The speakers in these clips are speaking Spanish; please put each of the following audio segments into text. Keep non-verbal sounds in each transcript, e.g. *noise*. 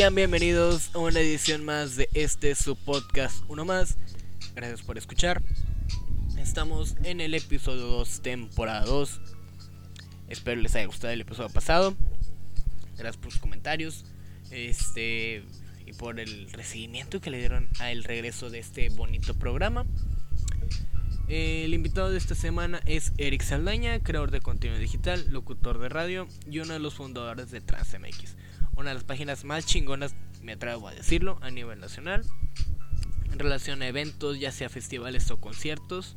Bienvenidos a una edición más de este su podcast Uno Más. Gracias por escuchar. Estamos en el episodio 2, temporada 2. Espero les haya gustado el episodio pasado. Gracias por sus comentarios. Este y por el recibimiento que le dieron al regreso de este bonito programa. El invitado de esta semana es Eric Saldaña, creador de contenido digital, locutor de radio y uno de los fundadores de TransMX, una de las páginas más chingonas, me atrevo a decirlo, a nivel nacional, en relación a eventos, ya sea festivales o conciertos,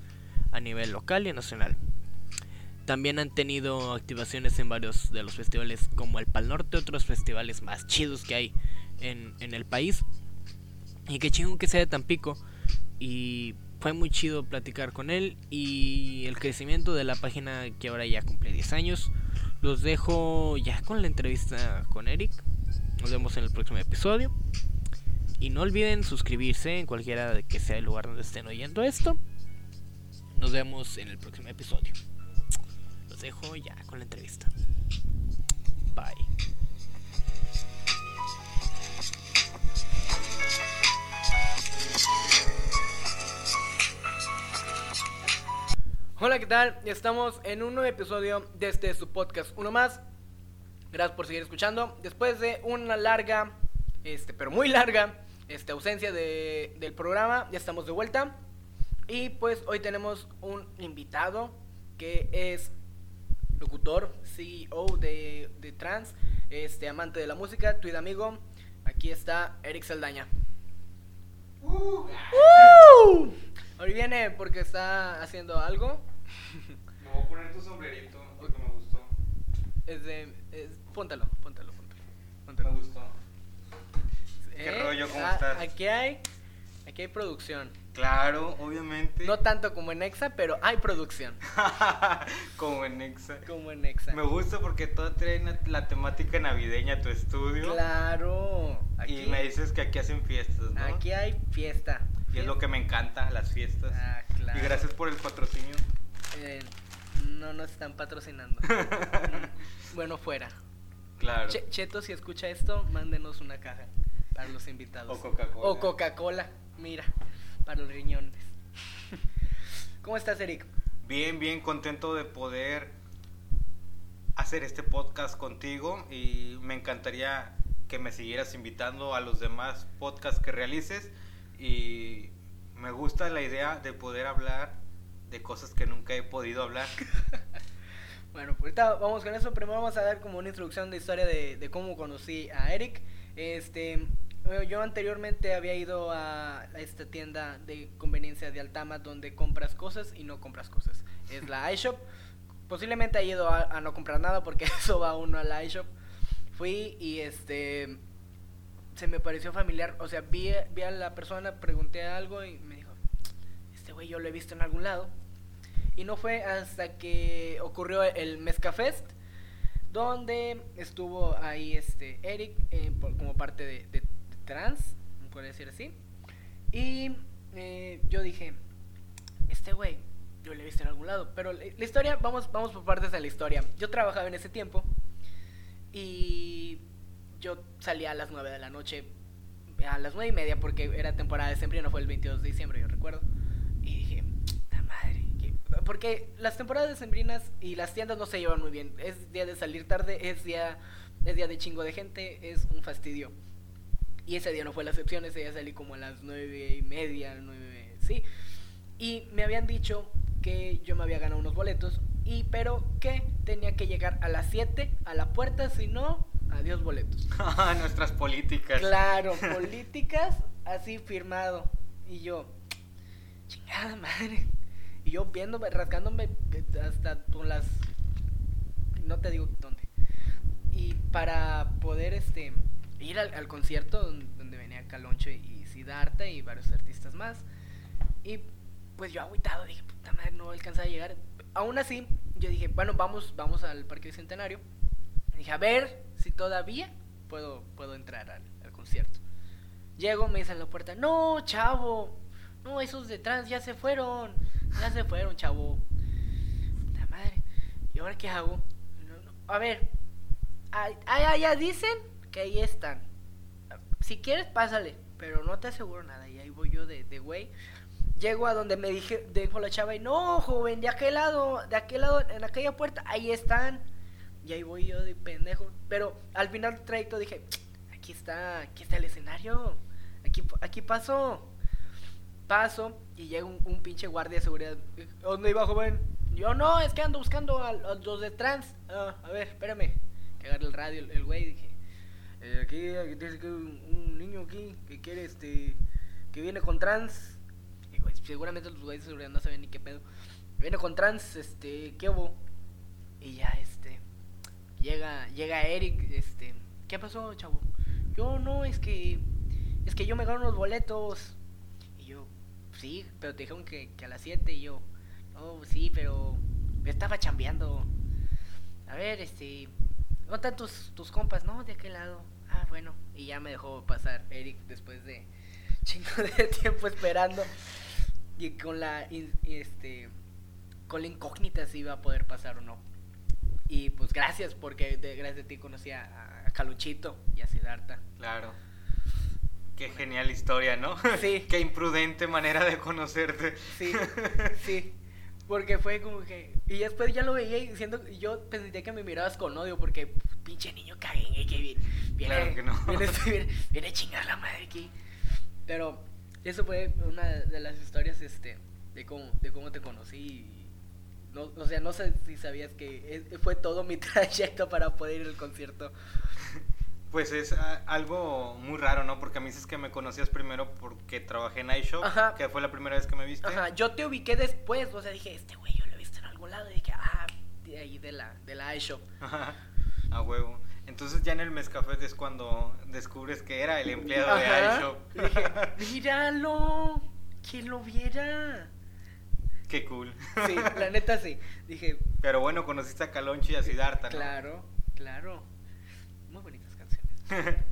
a nivel local y nacional. También han tenido activaciones en varios de los festivales como el Pal Norte, otros festivales más chidos que hay en, en el país. Y que chingón que sea de Tampico. Y fue muy chido platicar con él y el crecimiento de la página que ahora ya cumple 10 años. Los dejo ya con la entrevista con Eric. Nos vemos en el próximo episodio. Y no olviden suscribirse en cualquiera que sea el lugar donde estén oyendo esto. Nos vemos en el próximo episodio. Los dejo ya con la entrevista. Bye. Hola, ¿qué tal? Estamos en un nuevo episodio de este su podcast, uno más. Gracias por seguir escuchando. Después de una larga, este, pero muy larga, este, ausencia de, del programa, ya estamos de vuelta. Y pues hoy tenemos un invitado que es locutor, CEO de, de Trans, este, amante de la música, tu amigo. Aquí está Eric Saldaña. ¡Uh! Hoy viene porque está haciendo algo. Me voy a poner tu sombrerito porque me gustó. Es de. Es, póntalo, póntalo, póntalo. Me gustó. ¿Qué rollo? ¿Cómo ah, estás? Aquí hay. Aquí hay producción. Claro, obviamente. No tanto como en Exa, pero hay producción. *laughs* Como en Exa. Como en Exa. Me gusta porque todo trae la temática navideña a tu estudio. Claro. Aquí, Y me dices que aquí hacen fiestas, ¿no? aquí hay fiesta. Y es lo que me encanta, las fiestas. Ah, claro. Y gracias por el patrocinio. Eh, no nos están patrocinando. *laughs* Bueno, fuera. Claro. Che- Cheto, si escucha esto, mándenos una caja para los invitados. O Coca-Cola. O Coca-Cola, mira, para los riñones. ¿Cómo estás, Eric? Bien, bien contento de poder hacer este podcast contigo y me encantaría que me siguieras invitando a los demás podcasts que realices y me gusta la idea de poder hablar de cosas que nunca he podido hablar. *laughs* Bueno, pues ahorita vamos con eso. Primero vamos a dar como una introducción de historia de, de cómo conocí a Eric. Este, eh, yo anteriormente había ido a, esta tienda de conveniencia de Altama donde compras cosas y no compras cosas. Es la *laughs* iShop. Posiblemente haya ido a, a no comprar nada porque *laughs* eso va uno a la iShop. Fui y este se me pareció familiar, o sea, vi, vi a la persona, pregunté algo y me dijo, este güey yo lo he visto en algún lado. Y no fue hasta que ocurrió el Mezcafest, donde estuvo ahí este Eric eh, como parte de, de- de trans, puede decir así. Y eh, yo dije, este güey, yo lo he visto en algún lado. Pero la, la historia, vamos, vamos por partes de la historia. Yo trabajaba en ese tiempo y yo salía a las 9 de la noche, a las 9 y media, porque era temporada de diciembre, no fue el 22 de diciembre, yo recuerdo. Y dije, ¡ta madre! ¿qué?". Porque las temporadas decembrinas y las tiendas no se llevan muy bien. Es día de salir tarde, es día, es día de chingo de gente, es un fastidio. Y ese día no fue la excepción, ese día salí como a las nueve y media, nueve, sí. Y me habían dicho que yo me había ganado unos boletos, y pero que tenía que llegar a las 7 a la puerta, si no, adiós boletos. *laughs* Nuestras políticas. Claro, *laughs* políticas así firmado. Y yo, chingada madre. Y yo viéndome, rascándome hasta con las. No te digo dónde. Y para poder este ir al, concierto donde, venía Caloncho y Siddhartha y varios artistas más. Y pues yo agüitado, dije, puta madre, no alcanzaba a llegar. Aún así, yo dije, bueno, vamos, vamos al Parque Bicentenario. Dije, a ver si todavía puedo, puedo entrar al, al concierto. Llego, me dicen en la puerta, no, chavo, no, esos de trans ya se fueron, ya se fueron, chavo. Puta madre, ¿y ahora qué hago? A ver, ah, ah, ya dicen que ahí están. si quieres, pásale, pero no te aseguro nada. Y ahí voy yo de, de güey. Llego a donde me dije, dijo la chava, y no, joven, de aquel lado, de aquel lado, en aquella puerta, ahí están. Y ahí voy yo de pendejo. Pero al final del trayecto dije, aquí está, aquí está el escenario. Aquí, aquí paso. Paso y llega un, pinche guardia de seguridad. ¿Dónde iba, joven? Yo no, es que ando buscando a, los de trans. Ah, a ver, espérame. Que agarre el radio, el, güey, dije. Eh, aquí, aquí dice que un, un niño aquí que quiere este. que viene con trans. Seguramente los güeyes de seguridad no saben ni qué pedo. Viene con trans, este, ¿qué hubo? Y ya, este. Llega, llega Eric, este. ¿Qué pasó, chavo? Yo no, es que. Es que yo me gano unos boletos. Sí, pero te dijeron que, a las 7 y yo. Oh, sí, pero me estaba chambeando. A ver, este, ¿dónde están tus, compas? No, de aquel lado. Ah, bueno. Y ya me dejó pasar Eric después de *laughs* chingo de tiempo esperando. Y con la, este, con la incógnita si iba a poder pasar o no. Y pues gracias, porque gracias a ti conocí a, a Caluchito y a Siddhartha. Claro. Qué genial historia, ¿no? Sí. *laughs* Qué imprudente manera de conocerte. Sí, *laughs* sí. Porque fue como que. Y después ya lo veía y Yo pensé que me mirabas con odio porque. Pinche niño caguengue que viene. Claro que no. viene, viene, viene a chingar la madre aquí. Pero eso fue una de las historias este de cómo, de cómo te conocí. No, o sea, no sé si sabías que fue todo mi *laughs* trayecto para poder ir al concierto. Pues es ah, algo muy raro, ¿no? Porque a mí dices que me conocías primero porque trabajé en iShop, Ajá. que fue la primera vez que me viste. Ajá, yo te ubiqué después, o sea, dije, este güey yo lo he visto en algún lado. Y dije, ah, de ahí de la, de la iShop. Ajá, A huevo. Entonces ya en el Mescafé es cuando descubres que era el empleado de Ajá. iShop. Y dije, míralo, que lo viera. Qué cool. Sí, la neta sí. Dije, Pero bueno, conociste a Caloncho y a Siddhartha, ¿no? claro, claro. *laughs*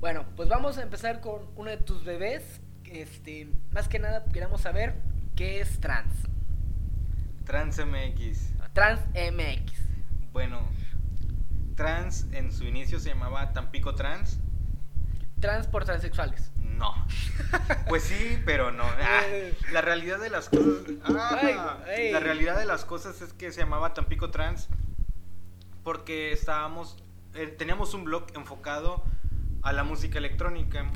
Bueno, pues vamos a empezar con uno de tus bebés. Este, más que nada queremos saber qué es trans. Trans MX. Trans MX. Bueno, Trans en su inicio se llamaba Tampico Trans. Trans por transexuales. No. *laughs* Pues sí, pero no. Ah, *laughs* la realidad de las cosas. ah. La realidad de las cosas es que se llamaba Tampico Trans porque estábamos. Eh, teníamos un blog enfocado a la música electrónica.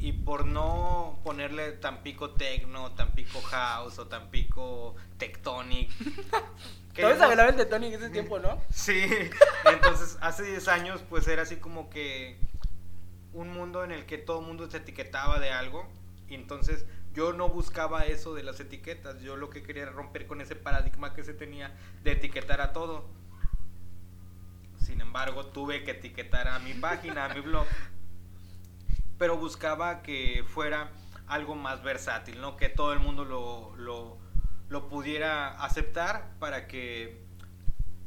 Y por no ponerle Tampico Tecno, Tampico House o Tampico Tectonic. *laughs* ¿Sabes queríamos- hablar de en ese tiempo, no? *laughs* Sí, entonces hace 10 años pues era así como que un mundo en el que todo el mundo se etiquetaba de algo y entonces yo no buscaba eso de las etiquetas, yo lo que quería era romper con ese paradigma que se tenía de etiquetar a todo. Sin embargo, tuve que etiquetar a mi página, a mi blog, pero buscaba que fuera algo más versátil, ¿no? Que todo el mundo lo, lo, lo pudiera aceptar para que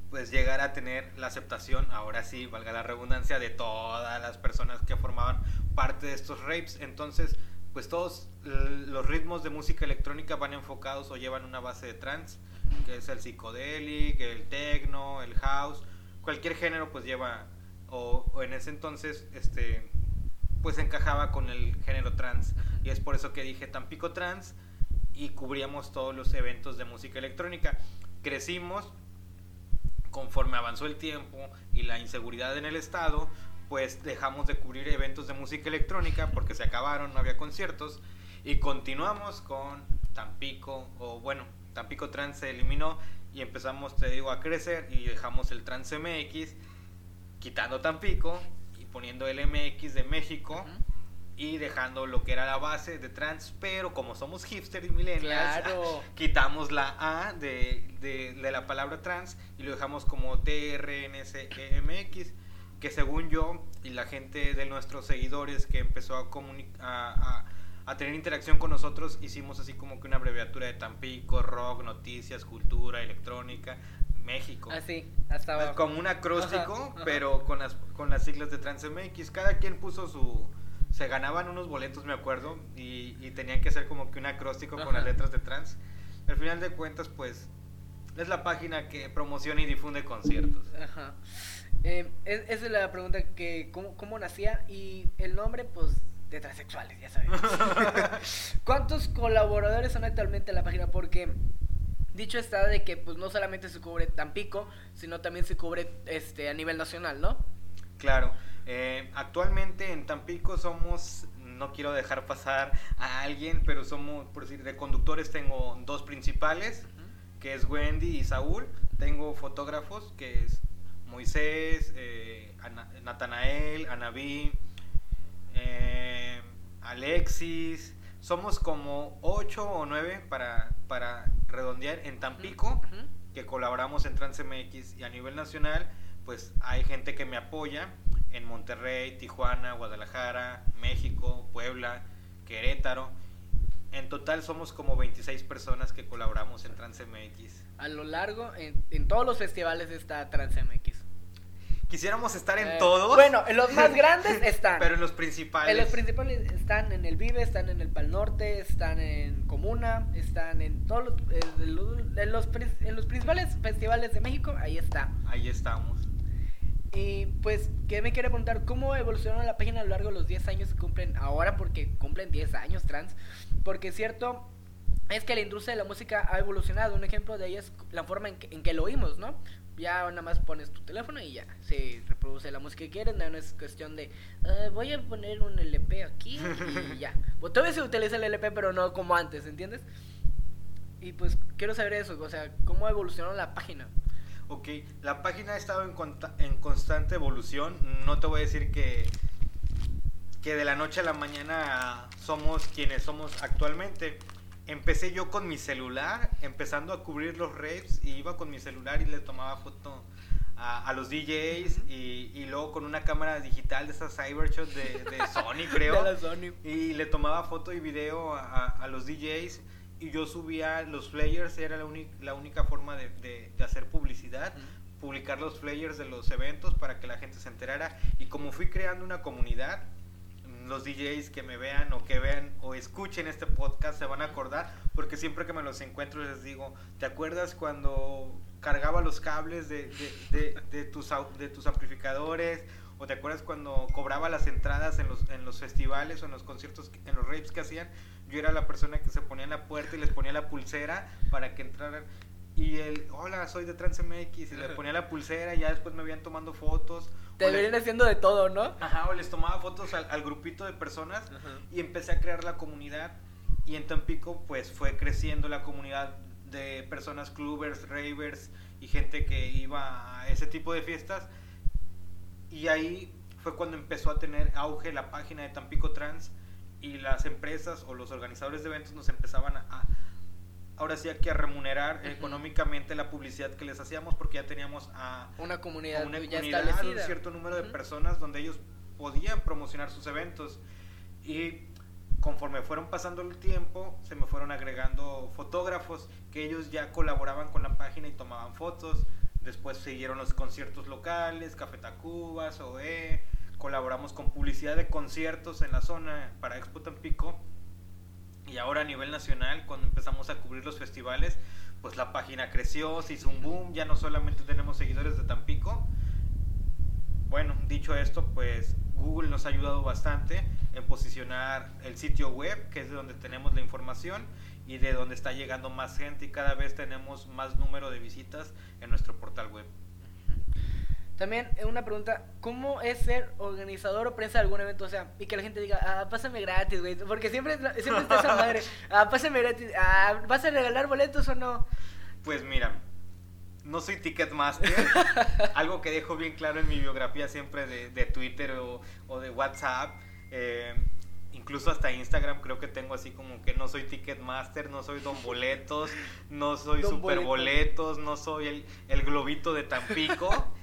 pues llegara a tener la aceptación, ahora sí, valga la redundancia, de todas las personas que formaban parte de estos rapes. Entonces, pues todos los ritmos de música electrónica van enfocados o llevan una base de trance, que es el psicodélic, el techno, el house, cualquier género pues lleva, o, o en ese entonces, este, pues encajaba con el género trance. Y es por eso que dije Tampico Trans y cubríamos todos los eventos de música electrónica. Crecimos conforme avanzó el tiempo y la inseguridad en el estado, pues dejamos de cubrir eventos de música electrónica porque se acabaron, no había conciertos y continuamos con Tampico o bueno, Tampico Trans se eliminó y empezamos, te digo, a crecer y dejamos el Trans MX quitando Tampico y poniendo el MX de México y dejando lo que era la base de trans, pero como somos hipster y millennials, Claro. *laughs* quitamos la A de, de- de la palabra trans y lo dejamos como TRNCMX, que según yo y la gente de nuestros seguidores que empezó a, a, a- a tener interacción con nosotros, hicimos así como que una abreviatura de Tampico, rock, noticias, cultura, electrónica, México. Así, hasta abajo. Como un acróstico, Ajá, ajá. pero con las, con las siglas de TransMX. Cada quien puso su... Se ganaban unos boletos, me acuerdo, y, y tenían que hacer como que un acróstico con las letras de trans. Al final de cuentas, pues, es la página que promociona y difunde conciertos. Ajá. Eh, es- esa es la pregunta que cómo, cómo nacía y el nombre pues de transexuales, ya sabemos. *laughs* ¿Cuántos colaboradores son actualmente en la página? Porque dicho está de que pues no solamente se cubre Tampico, sino también se cubre este a nivel nacional, ¿no? Claro, eh, actualmente en Tampico somos, no quiero dejar pasar a alguien, pero somos, por decir, de conductores tengo dos principales, que es Wendy y Saúl. Tengo fotógrafos, que es Moisés, eh, Ana- Natanael, Anabí, eh, Alexis. Somos como ocho o nueve para, para redondear en Tampico Ujú. que colaboramos en TransMX y a nivel nacional, pues hay gente que me apoya en Monterrey, Tijuana, Guadalajara, México, Puebla, Querétaro. En total somos como 26 personas que colaboramos en TransMX. A lo largo, en, en todos los festivales está TransMX. Quisiéramos estar en Eh, todos. Bueno, en los más *laughs* grandes están. Pero en los principales. En los principales están en el Vive, están en el Pal Norte, están en Comuna, están en todos los, eh, los- en los, en los principales festivales de México, ahí está. Ahí estamos. Y pues, que me quiere preguntar, ¿cómo evolucionó la página a lo largo de los 10 años que cumplen ahora? Porque cumplen 10 años trans. Porque es cierto, es que la industria de la música ha evolucionado. Un ejemplo de ello es la forma en que, en que lo oímos, ¿no? Ya nada más pones tu teléfono y ya se reproduce la música que quieres. No, no es cuestión de, "Ah, voy a poner un LP aquí y ya. *laughs* Pues todavía se utiliza el LP, pero no como antes, ¿entiendes? Y pues quiero saber eso, o sea, ¿cómo evolucionó la página? Ok, la página ha estado en, en constante evolución. No te voy a decir que, que de la noche a la mañana somos quienes somos actualmente. Empecé yo con mi celular, empezando a cubrir los raves, y iba con mi celular y le tomaba foto a, a los DJs, y, y luego con una cámara digital de esas Cybershot de, de *laughs* Sony, creo. De la Sony. Y le tomaba foto y video a, a los DJs y yo subía los flyers, era la, única forma de, de- de hacer publicidad, publicar los flyers de los eventos para que la gente se enterara. Y como fui creando una comunidad, los DJs que me vean o que vean o escuchen este podcast se van a acordar, porque siempre que me los encuentro les digo, ¿te acuerdas cuando cargaba los cables de, tus, de tus amplificadores? ¿O te acuerdas cuando cobraba las entradas en los, en los festivales o en los conciertos, en los raves que hacían? Yo era la persona que se ponía en la puerta y les ponía la pulsera para que entraran. Y el, hola, soy de TransMX. Y le ponía la pulsera y ya después me veían tomando fotos. Te O le- vienen haciendo de todo, ¿no? Ajá, o les tomaba fotos al, al grupito de personas y empecé a crear la comunidad. Y en Tampico, pues fue creciendo la comunidad de personas clubbers, ravers y gente que iba a ese tipo de fiestas. Y ahí fue cuando empezó a tener auge la página de Tampico Trans y las empresas o los organizadores de eventos nos empezaban a- ahora sí a remunerar económicamente la publicidad que les hacíamos porque ya teníamos a, Una comunidad a una ya comunidad, establecida. un cierto número de personas donde ellos podían promocionar sus eventos. Y conforme fueron pasando el tiempo se me fueron agregando fotógrafos que ellos ya colaboraban con la página y tomaban fotos. Después siguieron los conciertos locales Café Tacubas OE colaboramos con publicidad de conciertos en la zona para Expo Tampico y ahora a nivel nacional, cuando empezamos a cubrir los festivales, pues la página creció, se hizo un boom, ya no solamente tenemos seguidores de Tampico. Bueno, dicho esto, pues Google nos ha ayudado bastante en posicionar el sitio web, que es de donde tenemos la información y de donde está llegando más gente y cada vez tenemos más número de visitas en nuestro portal web. También eh, una pregunta, ¿cómo es ser organizador o prensa de algún evento? O sea, y que la gente diga, ah, pásame gratis, güey. Porque siempre, siempre está esa *laughs* madre, ah, pásame gratis, ah, ¿vas a regalar boletos o no? Pues mira, no soy Ticketmaster, *laughs* algo que dejo bien claro en mi biografía siempre de, de Twitter o, o de WhatsApp, eh, incluso hasta Instagram creo que tengo así como que no soy Ticketmaster, no soy Don Boletos, no soy Don Super Boleto. Boletos, no soy el, el globito de Tampico. *laughs*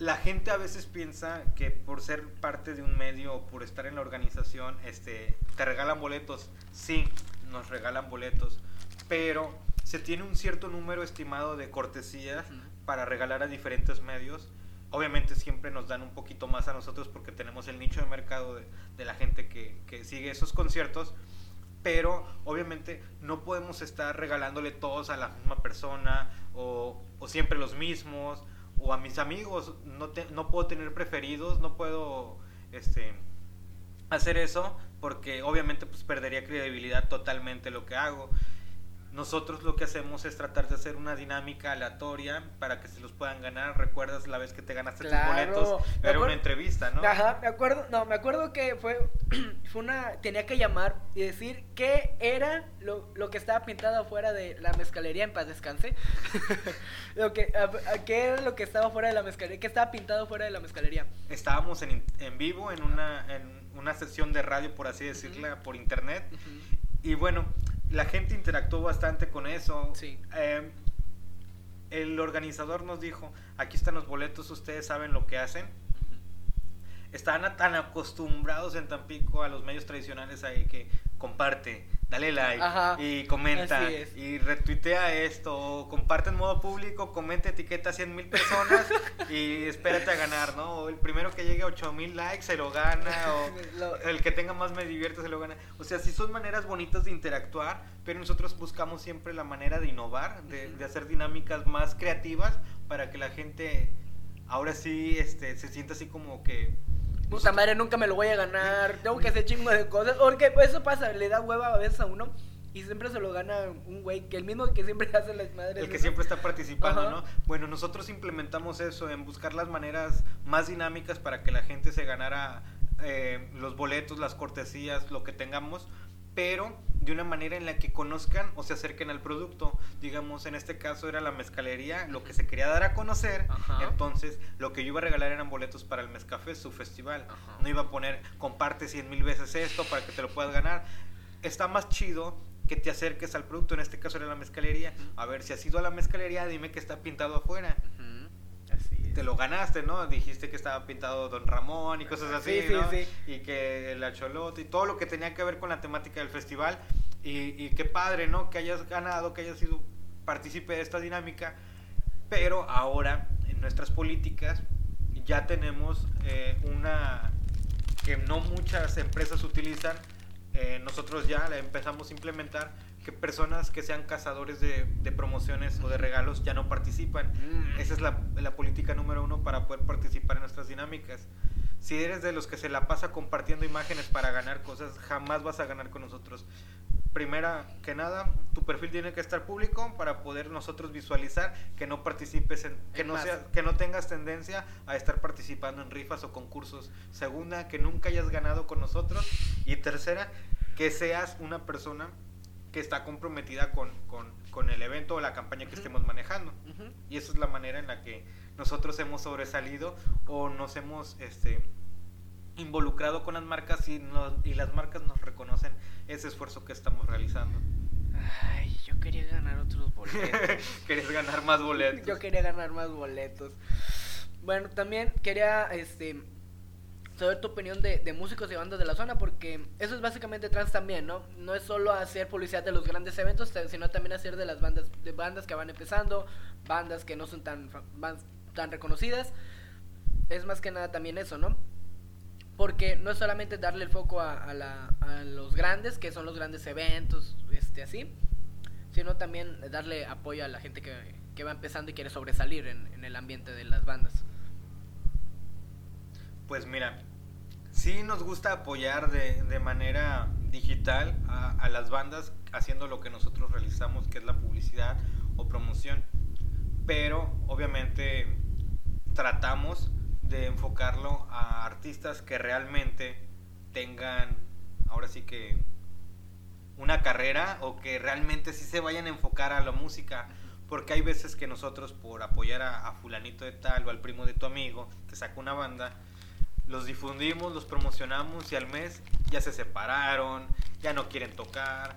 La gente a veces piensa que por ser parte de un medio o por estar en la organización, este, te regalan boletos. Sí, nos regalan boletos, pero se tiene un cierto número estimado de cortesías para regalar a diferentes medios. Obviamente siempre nos dan un poquito más a nosotros porque tenemos el nicho de mercado de, de la gente que, que sigue esos conciertos, pero obviamente no podemos estar regalándole todos a la misma persona o, o siempre los mismos o a mis amigos, no, no puedo tener preferidos, no puedo este, hacer eso porque obviamente pues perdería credibilidad totalmente lo que hago. Nosotros lo que hacemos es tratar de hacer una dinámica aleatoria para que se los puedan ganar. ¿Recuerdas la vez que te ganaste tus boletos? Era una entrevista, ¿no? Ajá, me acuerdo, no, me acuerdo que fue, *clears throat* fue una, tenía que llamar y decir qué era lo, lo que estaba pintado afuera de la mezcalería en paz descanse. *laughs* lo que, ¿Qué era lo que estaba fuera de la mezcalería? ¿Qué estaba pintado fuera de la mezcalería? Estábamos en, en vivo en una, en una sesión de radio, por así decirla, por internet. Y bueno, la gente interactuó bastante con eso. Sí. Em, el organizador nos dijo, aquí están los boletos, ustedes saben lo que hacen. Estaban tan acostumbrados en Tampico a los medios tradicionales ahí que comparte, dale like y comenta y retuitea esto, o comparte en modo público, comenta, etiqueta a 100 mil personas *laughs* y espérate a ganar, ¿no? el primero que llegue a 8 mil likes se lo gana, o *laughs* el que tenga más me divierte se lo gana. O sea, sí son maneras bonitas de interactuar, pero nosotros buscamos siempre la manera de innovar, de, de hacer dinámicas más creativas para que la gente ahora sí este, se sienta así como que puta madre, nunca me lo voy a ganar, tengo que hacer chingo de cosas, porque eso pasa, le da hueva a veces a uno. Y siempre se lo gana un güey, que el mismo que siempre *laughs* hace las madres. El que siempre está participando, ¿no? Bueno, nosotros implementamos eso en buscar las maneras más dinámicas para que la gente se ganara eh, los boletos, las cortesías, lo que tengamos, pero de una manera en la que conozcan o se acerquen al producto. Digamos, en este caso era la mezcalería, lo que se quería dar a conocer. Entonces, lo que yo iba a regalar eran boletos para el Mezcafé, su festival. No iba a poner, comparte cien mil veces esto para que te lo puedas ganar. Está más chido que te acerques al producto, en este caso era la mezcalería. A ver, si has ido a la mezcalería, dime que está pintado afuera te lo ganaste, ¿no? Dijiste que estaba pintado Don Ramón y cosas así, sí, ¿no? Sí, sí. Y que el acholote y todo lo que tenía que ver con la temática del festival. Y, y qué padre, ¿no? Que hayas ganado, que hayas sido partícipe de esta dinámica. Pero ahora, en nuestras políticas, ya tenemos eh, una que no muchas empresas utilizan. Eh, nosotros ya la empezamos a implementar que personas que sean cazadores de, promociones o de regalos ya no participan. Mm. Esa es la, la, política número uno para poder participar en nuestras dinámicas. Si eres de los que se la pasa compartiendo imágenes para ganar cosas, jamás vas a ganar con nosotros. Primera que nada, tu perfil tiene que estar público para poder nosotros visualizar que no participes en, que no sea, que no tengas tendencia a estar participando en rifas o concursos. Segunda, que nunca hayas ganado con nosotros y tercera, que seas una persona que está comprometida con, con, el evento o la campaña que estemos manejando. Y esa es la manera en la que nosotros hemos sobresalido o nos hemos este, involucrado con las marcas y, y las marcas nos reconocen ese esfuerzo que estamos realizando. Ay, yo quería ganar otros *laughs* boletos. Querías ganar más boletos. Yo quería ganar más boletos. Bueno, también quería este saber tu opinión de, de, músicos y bandas de la zona, porque eso es básicamente trans también, ¿no? No es solo hacer publicidad de los grandes eventos, sino también hacer de las bandas, de bandas que van empezando, bandas que no son tan, tan reconocidas. Es más que nada también eso, ¿no? Porque no es solamente darle el foco a, la, a los grandes, que son los grandes eventos, este así, sino también darle apoyo a la gente que, que va empezando y quiere sobresalir en el ambiente de las bandas. Pues mira, sí nos gusta apoyar de, de manera digital a, las bandas haciendo lo que nosotros realizamos, que es la publicidad o promoción. Pero obviamente tratamos de enfocarlo a artistas que realmente tengan, ahora sí que, una carrera o que realmente sí se vayan a enfocar a la música. Porque hay veces que nosotros por apoyar a, fulanito de tal o al primo de tu amigo que saca una banda, los difundimos, los promocionamos y al mes ya se separaron, ya no quieren tocar,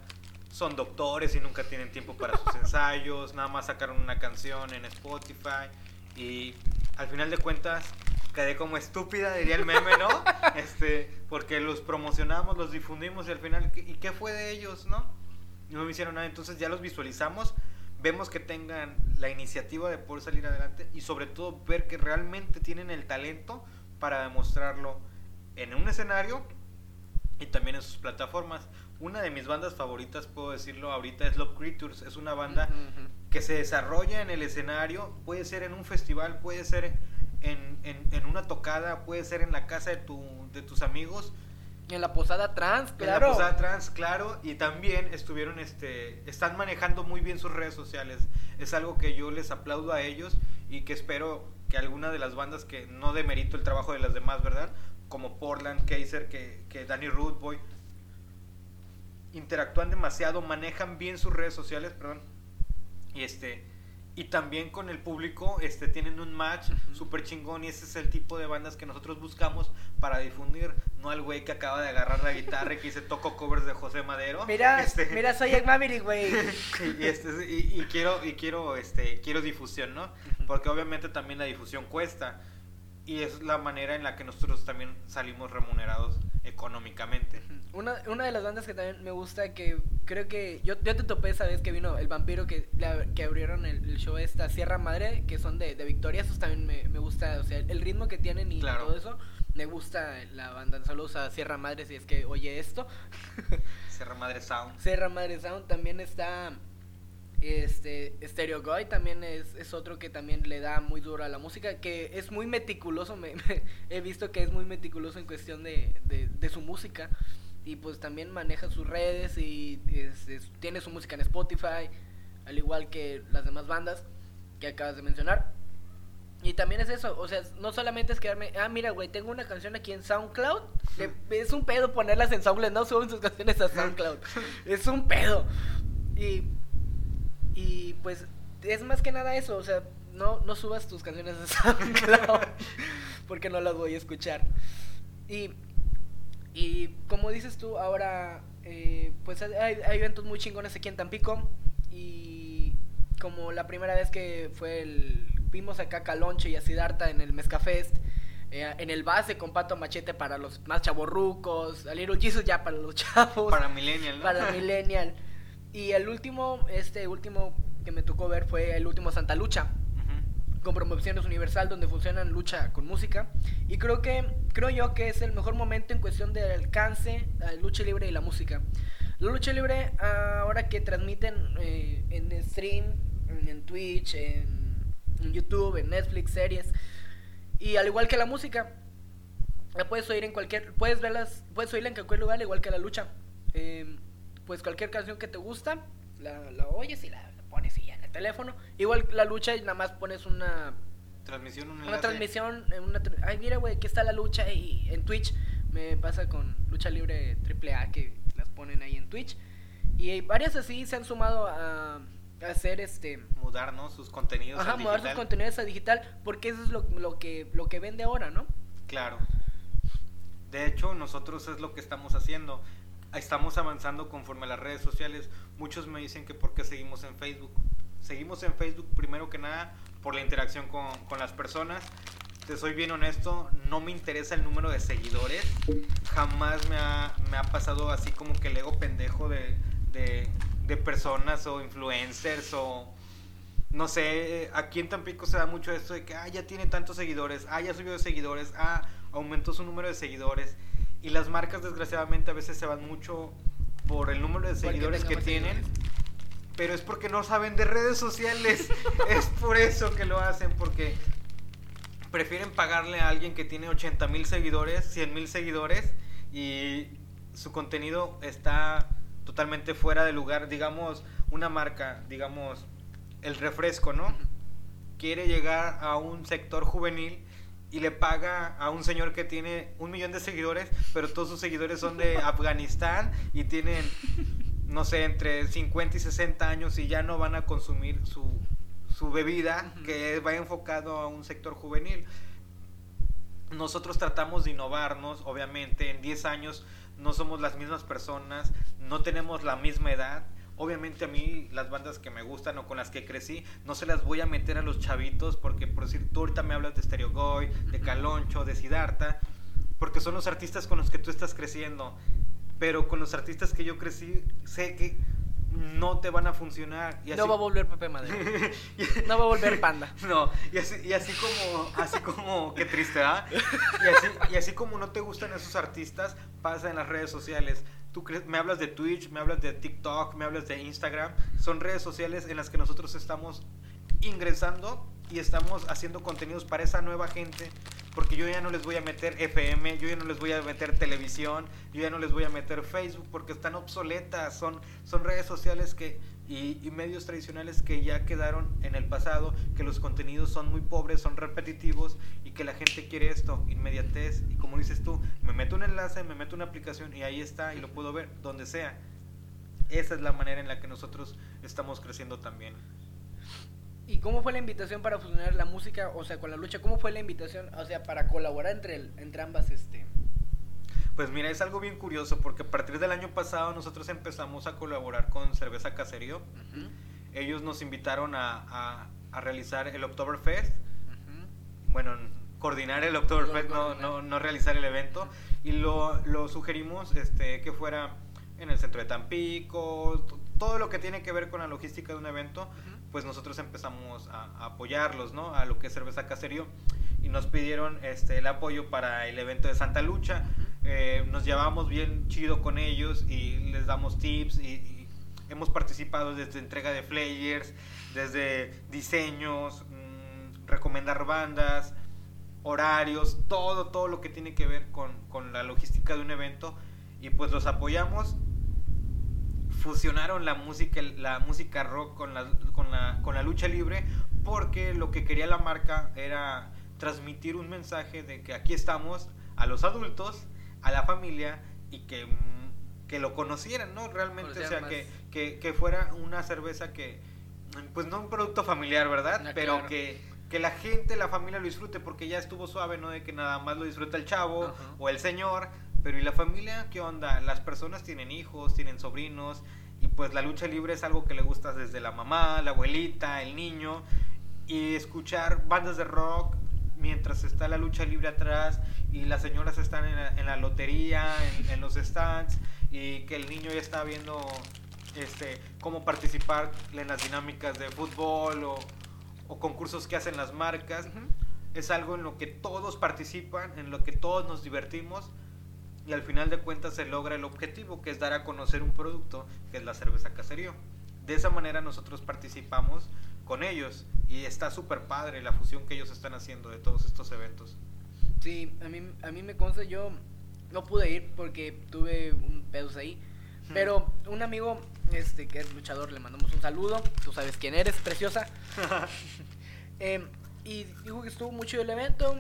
son doctores y nunca tienen tiempo para sus *laughs* ensayos, nada más sacaron una canción en Spotify y al final de cuentas quedé como estúpida, diría el meme, ¿no? *laughs* Este, porque los promocionamos, los difundimos y al final, ¿y qué fue de ellos, no? No me hicieron nada, entonces ya los visualizamos, vemos que tengan la iniciativa de poder salir adelante y sobre todo ver que realmente tienen el talento para demostrarlo en un escenario y también en sus plataformas. una de mis bandas favoritas, puedo decirlo ahorita, es Love Creatures. Es una banda que se desarrolla en el escenario, puede ser en un festival, puede ser en, en- en una tocada, puede ser en la casa de, tu, de tus amigos. En la posada trans, En claro. la posada trans, claro, y también estuvieron, este, están manejando muy bien sus redes sociales. Es algo que yo les aplaudo a ellos y que espero que alguna de las bandas que no demerito el trabajo de las demás, ¿verdad? Como Portland, Kaiser, que, que Danny Root Boy, interactúan demasiado, manejan bien sus redes sociales, perdón, y este y también con el público este tienen un match Ujú. súper chingón y ese es el tipo de bandas que nosotros buscamos para difundir no al güey que acaba de agarrar la guitarra y que dice toco covers de José Madero Mira, Este, mira, soy Jack Maverick, güey. *laughs* y, este, y, y quiero y quiero este quiero difusión no porque obviamente también la difusión cuesta y es la manera en la que nosotros también salimos remunerados económicamente Una, una de las bandas que también me gusta, que creo que yo, yo te topé esa vez que vino el vampiro que, la- que abrieron el, el show esta Sierra Madre, que son de, de Victoria, esos también me, me gusta, o sea, el ritmo que tienen y Claro. todo eso, me gusta la banda. Saludos a Sierra Madre si es que oye esto. Sierra Madre Sound *laughs* Sierra Madre Sound también está este Stereo Guy también es, es otro que también le da muy duro a la música que es muy meticuloso me, *laughs* me- he visto que es muy meticuloso en cuestión de, de, de su música y pues también maneja sus redes y es- es- tiene su música en Spotify al igual que las demás bandas que acabas de mencionar y también es eso, o sea, no solamente es quedarme, ah, mira, güey, tengo una canción aquí en SoundCloud. Es un pedo ponerlas en SoundCloud, no suben sus canciones a *laughs* SoundCloud. es un pedo. Y, y pues es más que nada eso, o sea, no, no subas tus canciones a *laughs* SoundCloud porque no las voy a escuchar. Y, y como dices tú, ahora, eh, pues hay, hay eventos muy chingones aquí en Tampico y como la primera vez que fue el... Vimos acá a Calonche y a Siddhartha en el Mezcafest. eh, en el base con Pato Machete para los más chavorrucos, a Little Jesus ya para los chavos para Millennial ¿no? para Millennial. Y el último, este último que me tocó ver fue el último Santa Lucha, con Promociones Universal, donde funcionan lucha con música. Y creo que, creo yo que es el mejor momento en cuestión de alcance la lucha libre y la música. La lucha libre, ahora que transmiten eh, en stream, en, Twitch, en, en YouTube, en Netflix, series, y al igual que la música, la puedes oír en cualquier, puedes verlas, puedes oírla en cualquier lugar, al igual que la lucha. Eh, pues cualquier canción que te gusta, la, la oyes y la, la pones y ya en el teléfono. Igual la lucha y nada más pones una, transmisión un una transmisión, en una, ay mira güey, aquí está la lucha y en Twitch me pasa con lucha libre AAA que las ponen ahí en Twitch y varias así se han sumado a, a hacer este mudar no sus contenidos ajá al mudar sus digital. contenidos a digital porque eso es lo, lo que lo que vende ahora no Claro. De hecho, nosotros es lo que estamos haciendo. Estamos avanzando conforme a las redes sociales. Muchos me dicen que por qué seguimos en Facebook. Seguimos en Facebook primero que nada por la interacción con, con las personas. Te soy bien honesto, no me interesa el número de seguidores. Jamás me ha, me ha pasado así como que el ego pendejo de, de, de personas o influencers o no sé, aquí en Tampico se da mucho esto de que, ah, ya tiene tantos seguidores, ah, ya subió de seguidores, ah, aumentó su número de seguidores. Y las marcas, desgraciadamente, a veces se van mucho por el número de seguidores que tienen, seguidores. pero es porque no saben de redes sociales. *laughs* es por eso que lo hacen, porque prefieren pagarle a alguien que tiene 80 mil seguidores, 100 mil seguidores, y su contenido está totalmente fuera de lugar. Digamos, una marca, digamos, el refresco, ¿no? Quiere llegar a un sector juvenil y le paga a un señor que tiene un millón de seguidores, pero todos sus seguidores son de *laughs* Afganistán y tienen, no sé, entre 50 y 60 años y ya no van a consumir su, su bebida que va enfocado a un sector juvenil. Nosotros tratamos de innovarnos, obviamente, en 10 años no somos las mismas personas, no tenemos la misma edad. Obviamente a mí las bandas que me gustan o con las que crecí, no se las voy a meter a los chavitos porque por decir, tú ahorita me hablas de Stereo Goy, de. Caloncho, de Siddhartha, porque son los artistas con los que tú estás creciendo. Pero con los artistas que yo crecí, sé que no te van a funcionar. Y no va a volver Pepe Madero *laughs* no va a volver Panda *laughs* no, y así, y así como, así como, qué triste, ¿ah? Y así, y así como no te gustan esos artistas, pasa en las redes sociales. Tú crees, me hablas de Twitch, me hablas de TikTok, me hablas de Instagram. Son redes sociales en las que nosotros estamos ingresando y estamos haciendo contenidos para esa nueva gente. Porque yo ya no les voy a meter FM, yo ya no les voy a meter televisión, yo ya no les voy a meter Facebook porque están obsoletas. Son, son redes sociales que y, medios tradicionales que ya quedaron en el pasado, que los contenidos son muy pobres, son repetitivos y que la gente quiere esto, inmediatez. Y como dices tú, me meto un enlace, me meto una aplicación y ahí está y lo puedo ver donde sea. Esa es la manera en la que nosotros estamos creciendo también. ¿Y cómo fue la invitación para fusionar la música, o sea, con la lucha? ¿Cómo fue la invitación, o sea, para colaborar entre, el, entre ambas este, pues mira, es algo bien curioso porque a partir del año pasado nosotros empezamos a colaborar con Cerveza Caserío. Ellos nos invitaron a, a, realizar el Oktoberfest. Bueno, coordinar el Oktoberfest, no, no, no, realizar el evento. Y lo, lo, sugerimos este, que fuera en el centro de Tampico, todo lo que tiene que ver con la logística de un evento, pues nosotros empezamos a, a, apoyarlos, ¿no? A lo que es Cerveza Caserío. Y nos pidieron este, el apoyo para el evento de Santa Lucha. Eh, nos llevamos bien chido con ellos y les damos tips y, hemos participado desde entrega de flyers, desde diseños, mm, recomendar bandas, horarios, todo, todo lo que tiene que ver con, con, la logística de un evento y pues los apoyamos. Fusionaron la música, la música rock con la, con, la, con la lucha libre porque lo que quería la marca era transmitir un mensaje de que aquí estamos a los adultos a la familia y que, mm, que lo conocieran, ¿no? Realmente, o sea, que, que, que, fuera una cerveza que, pues no un producto familiar, ¿verdad? Pero que, que la gente, la familia lo disfrute, porque ya estuvo suave, ¿no? De que nada más lo disfruta el chavo o el señor, pero ¿y la familia qué onda? Las personas tienen hijos, tienen sobrinos, y pues la lucha libre es algo que le gusta desde la mamá, la abuelita, el niño, y escuchar bandas de rock mientras está la lucha libre atrás y las señoras están en la, lotería, en, los stands y que el niño ya está viendo este, cómo participar en las dinámicas de fútbol o, concursos que hacen las marcas. Es algo en lo que todos participan, en lo que todos nos divertimos y al final de cuentas se logra el objetivo que es dar a conocer un producto que es la cerveza caserío. De esa manera nosotros participamos con ellos y está súper padre la fusión que ellos están haciendo de todos estos eventos. Sí, a mí, a mí me consta, yo no pude ir porque tuve un pedos ahí. Pero un amigo este que es luchador, le mandamos un saludo. Tú sabes quién eres, preciosa. *laughs* Em, y dijo que estuvo mucho el evento.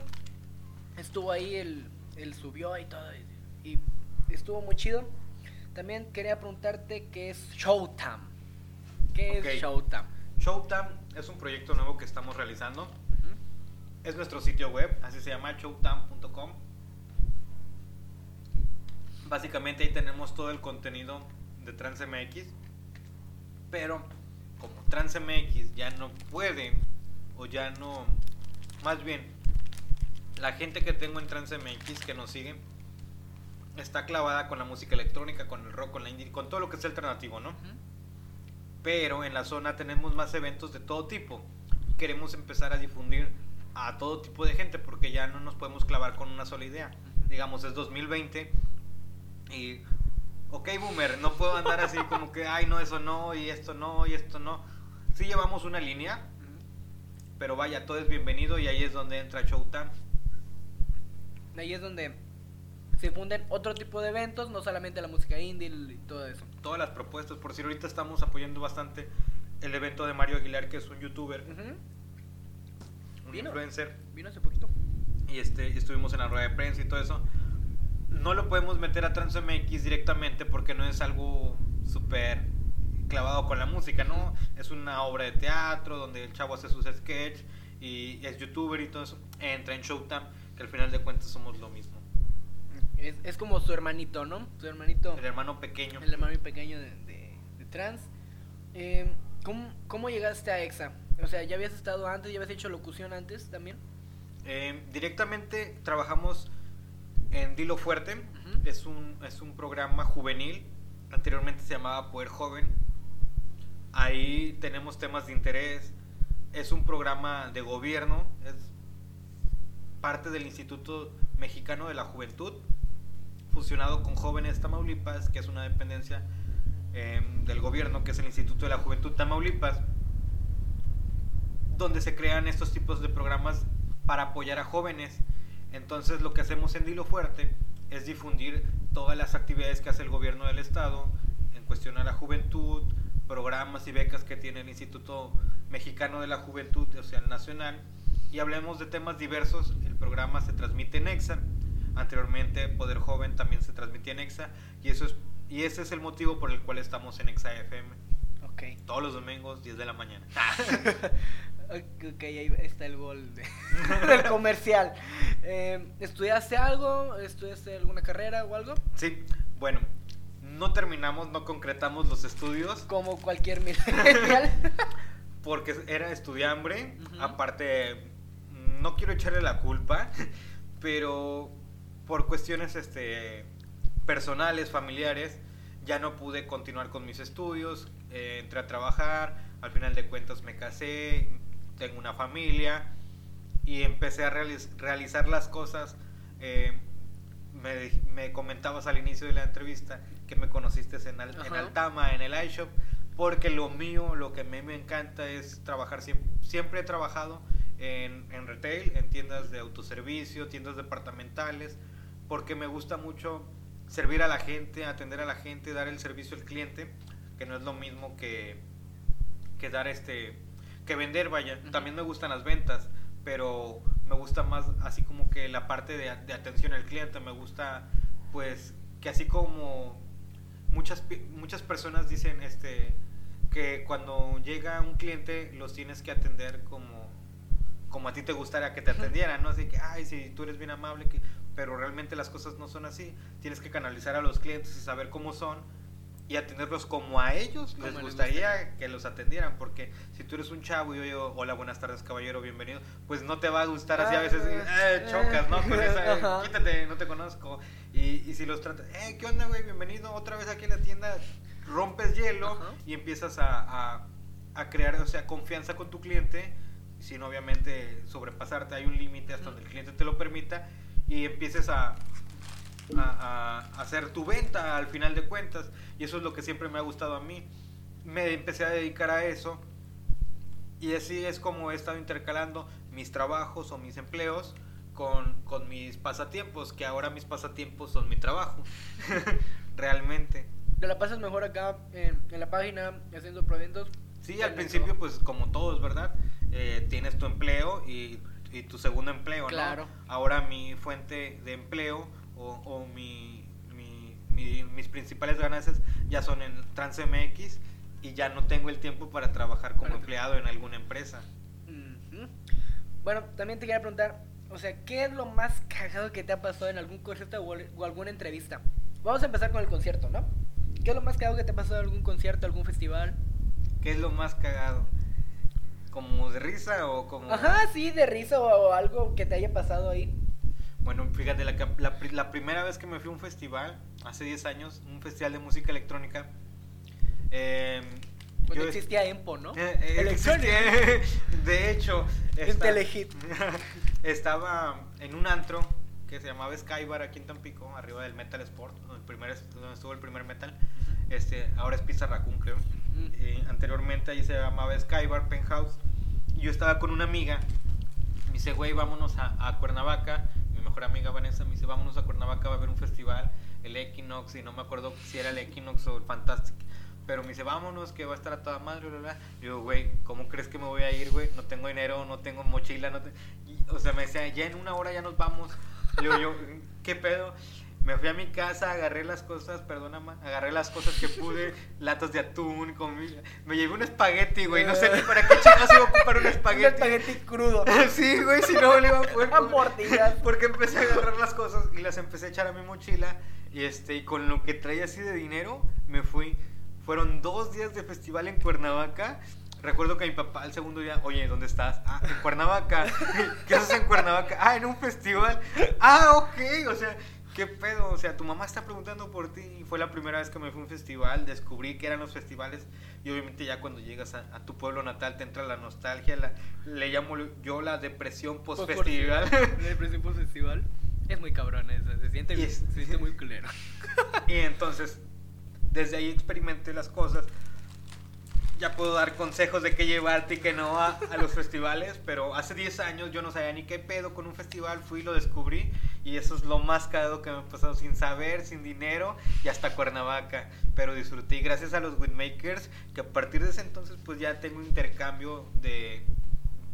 Estuvo ahí, él, él subió y todo. Y, estuvo muy chido. También quería preguntarte qué es Showtime. ¿Qué es Showtime? Showtime es un proyecto nuevo que estamos realizando es nuestro sitio web, así se llama, showtime.com. Básicamente ahí tenemos todo el contenido de TransMX, pero como TransMX ya no puede, o ya no, más bien, la gente que tengo en TransMX que nos sigue, está clavada con la música electrónica, con el rock, con la indie, con todo lo que es alternativo, ¿no? Pero en la zona tenemos más eventos de todo tipo. Queremos empezar a difundir a todo tipo de gente porque ya no nos podemos clavar con una sola idea. Digamos, es 2020 y, ok, boomer, no puedo andar así como que, ay, no, eso no, y esto no, y esto no. Sí llevamos una línea, pero vaya, todo es bienvenido y ahí es donde entra Showtime. Ahí es donde se funden otro tipo de eventos, no solamente la música indie y todo eso. Todas las propuestas, por si ahorita estamos apoyando bastante el evento de Mario Aguilar, que es un youtuber influencer. Vino hace poquito. Y este, estuvimos en la rueda de prensa y todo eso. No lo podemos meter a TransMX directamente porque no es algo súper clavado con la música, ¿no? Es una obra de teatro donde el chavo hace sus sketches y es youtuber y todo eso. Entra en Showtime, que al final de cuentas somos lo mismo. Es, es como su hermanito, ¿no? Su hermanito. El hermano pequeño. El hermano pequeño de, de, Trans. Eh, ¿cómo, ¿Cómo llegaste a EXA? O sea, ¿ya habías estado antes? ¿Ya habías hecho locución antes también? Eh, directamente trabajamos en Dilo Fuerte. es, un, es un programa juvenil. Anteriormente se llamaba Poder Joven. Ahí tenemos temas de interés. Es un programa de gobierno. Es parte del Instituto Mexicano de la Juventud. Fusionado con Jóvenes Tamaulipas, que es una dependencia em, del gobierno, que es el Instituto de la Juventud Tamaulipas, donde se crean estos tipos de programas para apoyar a jóvenes. Entonces lo que hacemos en Dilo Fuerte es difundir todas las actividades que hace el gobierno del estado en cuestión a la juventud, programas y becas que tiene el Instituto Mexicano de la Juventud, o sea, el nacional, y hablemos de temas diversos. El programa se transmite en EXA, anteriormente Poder Joven también se transmitía en EXA, y, eso es, y ese es el motivo por el cual estamos en EXA FM. Ok. Todos los domingos, 10 de la mañana. *laughs* Ok, ahí está el gol de- *laughs* del comercial. Eh, ¿Estudiaste algo? ¿Estudiaste alguna carrera o algo? Sí, bueno, no terminamos, no concretamos los estudios Como cualquier millennial. *laughs* porque era estudiambre. Aparte, no quiero echarle la culpa, pero por cuestiones este, personales, familiares, ya no pude continuar con mis estudios. eh, entré a trabajar, al final de cuentas me casé, tengo una familia y empecé a realiz- realizar las cosas. eh, me, me comentabas al inicio de la entrevista que me conociste en, Al- en Ajá. Altama, en el iShop, porque lo mío, lo que a mí me encanta es trabajar, siempre, siempre he trabajado en, en retail, en tiendas de autoservicio, tiendas departamentales, porque me gusta mucho servir a la gente, atender a la gente, dar el servicio al cliente, que no es lo mismo que, que dar este que vender, vaya. También me gustan las ventas, pero me gusta más así como que la parte de, de atención al cliente, me gusta pues que así como muchas muchas personas dicen este que cuando llega un cliente los tienes que atender como como a ti te gustaría que te atendieran, ¿no? Así que, ay, si tú eres bien amable, que... pero realmente las cosas no son así. Tienes que canalizar a los clientes y saber cómo son y atenderlos como a ellos les gustaría gustaría. que los atendieran, porque si tú eres un chavo y yo hola, buenas tardes, caballero, bienvenido, pues no te va a gustar así a veces, Ah, eh, chocas, ¿no? Con esa, Ajá. quítate, no te conozco. Y, y si los tratas, eh, ¿qué onda, güey? Bienvenido otra vez aquí en la tienda, rompes hielo Ajá. y empiezas a, a, a crear, o sea, confianza con tu cliente, sin obviamente sobrepasarte, hay un límite hasta donde el cliente te lo permita y empieces a, a, a hacer tu venta al final de cuentas. Y eso es lo que siempre me ha gustado a mí. Me empecé a dedicar a eso. Y así es como he estado intercalando mis trabajos o mis empleos con, con mis pasatiempos, que ahora mis pasatiempos son mi trabajo. *laughs* Realmente. ¿Te la pasas mejor acá en, en la página haciendo proventos? Sí, al principio, pues como todos, ¿verdad? Eh, tienes tu empleo y, y tu segundo empleo, Claro. ¿no? Ahora mi fuente de empleo o, o mi, mi- mi- mis principales ganancias ya son en TransMX y ya no tengo el tiempo para trabajar como Para empleado en alguna empresa. Bueno, también te quería preguntar, o sea, ¿qué es lo más cagado que te ha pasado en algún concierto o alguna entrevista? Vamos a empezar con el concierto, ¿no? ¿Qué es lo más cagado que te ha pasado en algún concierto, algún festival? ¿Qué es lo más cagado? ¿Como de risa o como...? Ajá, sí, de risa o, algo que te haya pasado ahí. Bueno, fíjate, la, la la primera vez que me fui a un festival, hace 10 años, un festival de música electrónica, eh, Cuando yo- existía Empo, ¿no? Eh, eh, existía- *laughs* de hecho, esta- *laughs* estaba en un antro que se llamaba Skybar aquí en Tampico, arriba del Metal Sport, donde, el primer, donde estuvo el primer metal. Este, ahora es Pizza Raccoon, creo. Mm. Eh, anteriormente ahí se llamaba Skybar Penthouse. Yo estaba con una amiga. Me dice, güey, vámonos a, Cuernavaca. Mi mejor amiga Vanessa me dice, vámonos a Cuernavaca, va a haber un festival, el Equinox, y no me acuerdo si era el Equinox o el Fantastic. Pero me dice, vámonos, que va a estar a toda madre, bla, bla. Yo, güey, ¿cómo crees que me voy a ir, güey? No tengo dinero, no tengo mochila, no te- O sea, me decía, ya en una hora ya nos vamos. Digo yo, ¿qué pedo? Me fui a mi casa, agarré las cosas, perdóname, agarré las cosas que pude, *laughs* latas de atún, comida. Me llevé un espagueti, güey, no sé ni para qué chingados iba a ocupar un *laughs* Un espagueti. espagueti crudo. *laughs* Sí, güey, si no le iba a poder comer. Porque empecé a agarrar las cosas y las empecé a echar a mi mochila. Y este, y con lo que traía así de dinero, me fui. Fueron dos días de festival en Cuernavaca. Recuerdo que mi papá el segundo día, oye, ¿dónde estás? Ah, en Cuernavaca. ¿Qué haces en Cuernavaca? Ah, en un festival. Ah, ok. O sea, ¿qué pedo? O sea, tu mamá está preguntando por ti. Y fue la primera vez que me fui a un festival. Descubrí que eran los festivales. Y obviamente ya cuando llegas a, a tu pueblo natal te entra la nostalgia. La, le llamo yo la depresión post-festival. *laughs* La depresión post festival. Es muy cabrón eso, se siente, es- se siente muy culero. *laughs* Y entonces, desde ahí experimenté las cosas. Ya puedo dar consejos de qué llevarte y qué no a, los festivales, pero hace 10 años yo no sabía ni qué pedo con un festival, fui y lo descubrí y eso es lo más cagado que me ha pasado sin saber, sin dinero y hasta Cuernavaca, pero disfruté gracias a los Winmakers que a partir de ese entonces pues ya tengo un intercambio de